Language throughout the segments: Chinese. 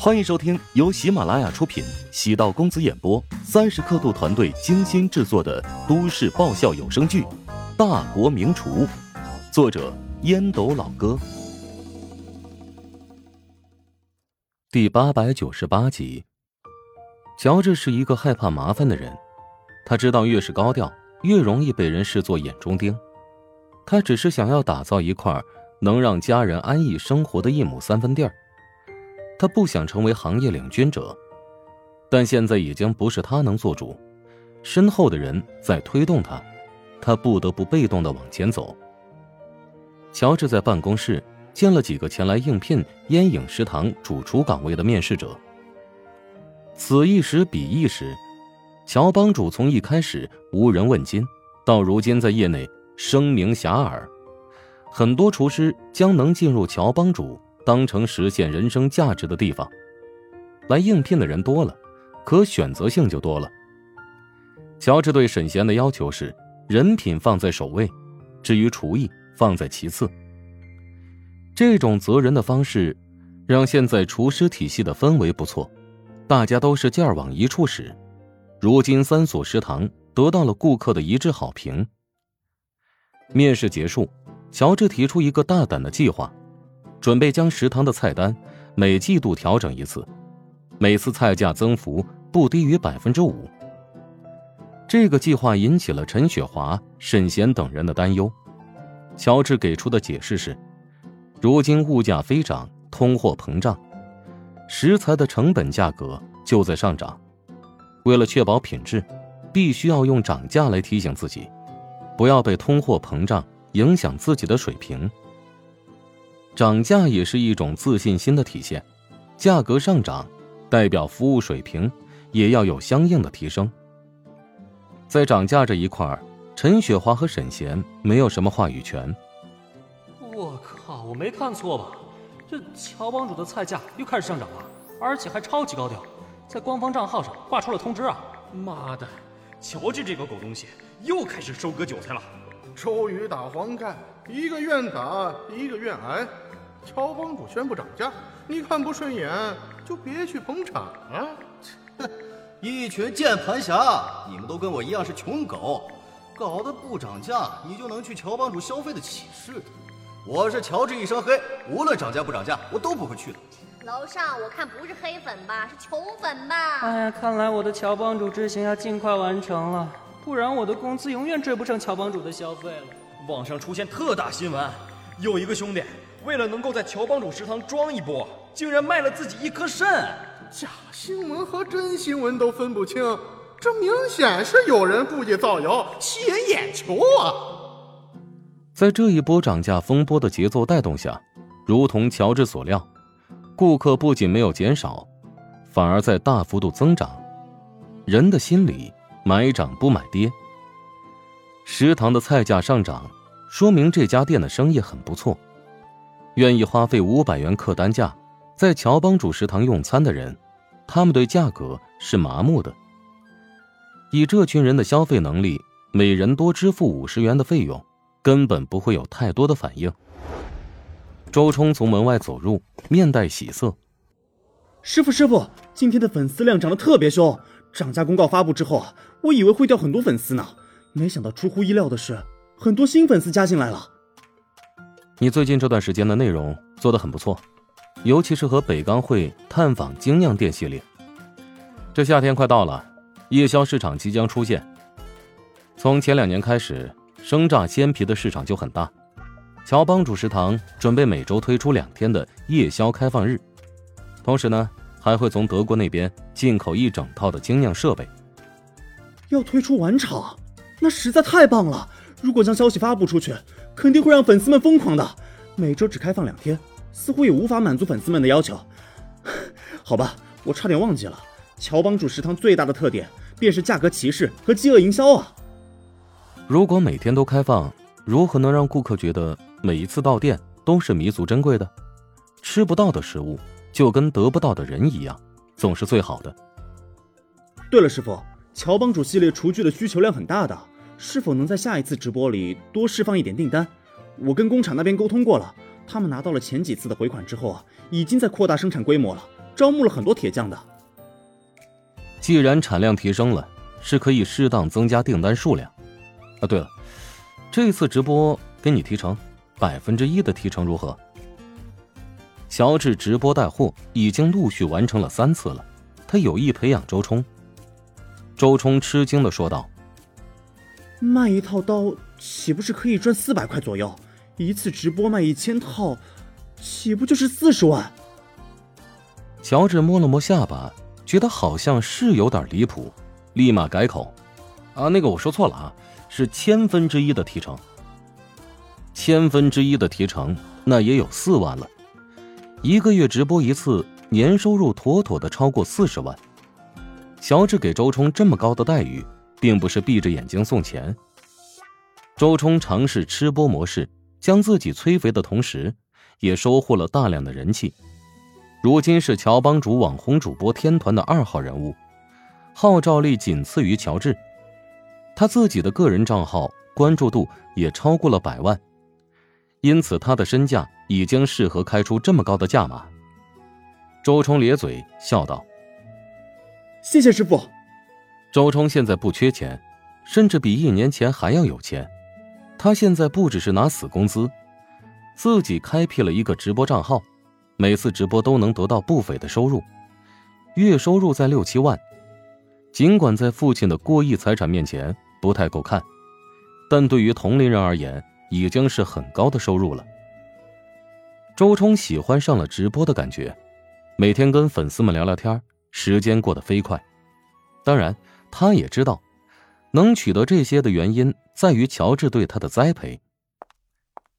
欢迎收听由喜马拉雅出品、喜道公子演播、三十刻度团队精心制作的都市爆笑有声剧《大国名厨》，作者烟斗老哥，第八百九十八集。乔治是一个害怕麻烦的人，他知道越是高调，越容易被人视作眼中钉。他只是想要打造一块能让家人安逸生活的一亩三分地儿。他不想成为行业领军者，但现在已经不是他能做主，身后的人在推动他，他不得不被动的往前走。乔治在办公室见了几个前来应聘烟影食堂主厨岗位的面试者。此一时彼一时，乔帮主从一开始无人问津，到如今在业内声名遐迩，很多厨师将能进入乔帮主。当成实现人生价值的地方，来应聘的人多了，可选择性就多了。乔治对沈贤的要求是，人品放在首位，至于厨艺放在其次。这种择人的方式，让现在厨师体系的氛围不错，大家都是劲儿往一处使。如今三所食堂得到了顾客的一致好评。面试结束，乔治提出一个大胆的计划。准备将食堂的菜单每季度调整一次，每次菜价增幅不低于百分之五。这个计划引起了陈雪华、沈贤等人的担忧。乔治给出的解释是：如今物价飞涨，通货膨胀，食材的成本价格就在上涨。为了确保品质，必须要用涨价来提醒自己，不要被通货膨胀影响自己的水平。涨价也是一种自信心的体现，价格上涨，代表服务水平也要有相应的提升。在涨价这一块儿陈雪华和沈贤没有什么话语权。我靠，我没看错吧？这乔帮主的菜价又开始上涨了，而且还超级高调，在官方账号上挂出了通知啊！妈的，乔治这个狗东西又开始收割韭菜了。周瑜打黄盖，一个愿打，一个愿挨。乔帮主宣布涨价，你看不顺眼就别去捧场啊！哼，一群键盘侠，你们都跟我一样是穷狗，搞得不涨价你就能去乔帮主消费的起似的。我是乔治一身黑，无论涨价不涨价，我都不会去的。楼上我看不是黑粉吧，是穷粉吧？哎呀，看来我的乔帮主之行要尽快完成了，不然我的工资永远追不上乔帮主的消费了。网上出现特大新闻，有一个兄弟。为了能够在乔帮主食堂装一波，竟然卖了自己一颗肾。假新闻和真新闻都分不清，这明显是有人故意造谣，吸引眼球啊！在这一波涨价风波的节奏带动下，如同乔治所料，顾客不仅没有减少，反而在大幅度增长。人的心理，买涨不买跌。食堂的菜价上涨，说明这家店的生意很不错。愿意花费五百元客单价在乔帮主食堂用餐的人，他们对价格是麻木的。以这群人的消费能力，每人多支付五十元的费用，根本不会有太多的反应。周冲从门外走入，面带喜色：“师傅，师傅，今天的粉丝量涨得特别凶。涨价公告发布之后，我以为会掉很多粉丝呢，没想到出乎意料的是，很多新粉丝加进来了。”你最近这段时间的内容做得很不错，尤其是和北钢会探访精酿店系列。这夏天快到了，夜宵市场即将出现。从前两年开始，生榨鲜啤的市场就很大。乔帮主食堂准备每周推出两天的夜宵开放日，同时呢，还会从德国那边进口一整套的精酿设备。要推出晚场，那实在太棒了！如果将消息发布出去。肯定会让粉丝们疯狂的。每周只开放两天，似乎也无法满足粉丝们的要求。好吧，我差点忘记了，乔帮主食堂最大的特点便是价格歧视和饥饿营销啊。如果每天都开放，如何能让顾客觉得每一次到店都是弥足珍贵的？吃不到的食物就跟得不到的人一样，总是最好的。对了，师傅，乔帮主系列厨具的需求量很大的。是否能在下一次直播里多释放一点订单？我跟工厂那边沟通过了，他们拿到了前几次的回款之后啊，已经在扩大生产规模了，招募了很多铁匠的。既然产量提升了，是可以适当增加订单数量。啊，对了，这次直播给你提成，百分之一的提成如何？乔治直播带货已经陆续完成了三次了，他有意培养周冲。周冲吃惊的说道：“卖一套刀岂不是可以赚四百块左右？一次直播卖一千套，岂不就是四十万？”乔治摸了摸下巴，觉得好像是有点离谱，立马改口：“啊，那个我说错了啊，是千分之一的提成。千分之一的提成，那也有四万了。”一个月直播一次，年收入妥妥的超过四十万。乔治给周冲这么高的待遇，并不是闭着眼睛送钱。周冲尝试吃播模式，将自己催肥的同时，也收获了大量的人气。如今是乔帮主网红主播天团的二号人物，号召力仅次于乔治。他自己的个人账号关注度也超过了百万。因此，他的身价已经适合开出这么高的价码。周冲咧嘴笑道：“谢谢师傅。”周冲现在不缺钱，甚至比一年前还要有钱。他现在不只是拿死工资，自己开辟了一个直播账号，每次直播都能得到不菲的收入，月收入在六七万。尽管在父亲的过亿财产面前不太够看，但对于同龄人而言，已经是很高的收入了。周冲喜欢上了直播的感觉，每天跟粉丝们聊聊天，时间过得飞快。当然，他也知道，能取得这些的原因在于乔治对他的栽培。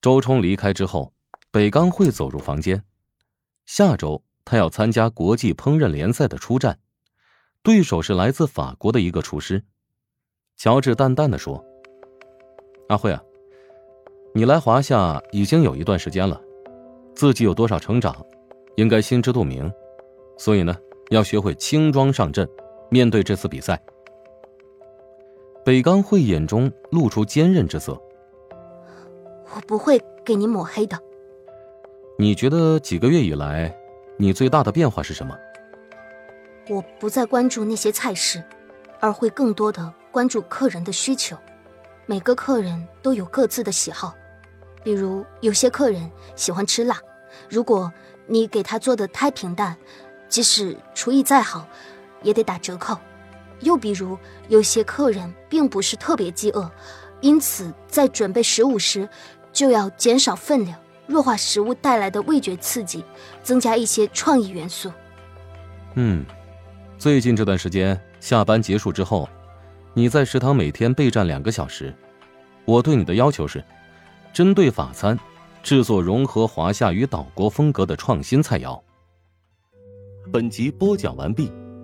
周冲离开之后，北刚会走入房间。下周他要参加国际烹饪联赛的出战，对手是来自法国的一个厨师。乔治淡淡的说：“阿慧啊。”你来华夏已经有一段时间了，自己有多少成长，应该心知肚明，所以呢，要学会轻装上阵，面对这次比赛。北刚会眼中露出坚韧之色。我不会给你抹黑的。你觉得几个月以来，你最大的变化是什么？我不再关注那些菜式，而会更多的关注客人的需求。每个客人都有各自的喜好。比如有些客人喜欢吃辣，如果你给他做的太平淡，即使厨艺再好，也得打折扣。又比如有些客人并不是特别饥饿，因此在准备食物时就要减少分量，弱化食物带来的味觉刺激，增加一些创意元素。嗯，最近这段时间下班结束之后，你在食堂每天备战两个小时，我对你的要求是。针对法餐，制作融合华夏与岛国风格的创新菜肴。本集播讲完毕，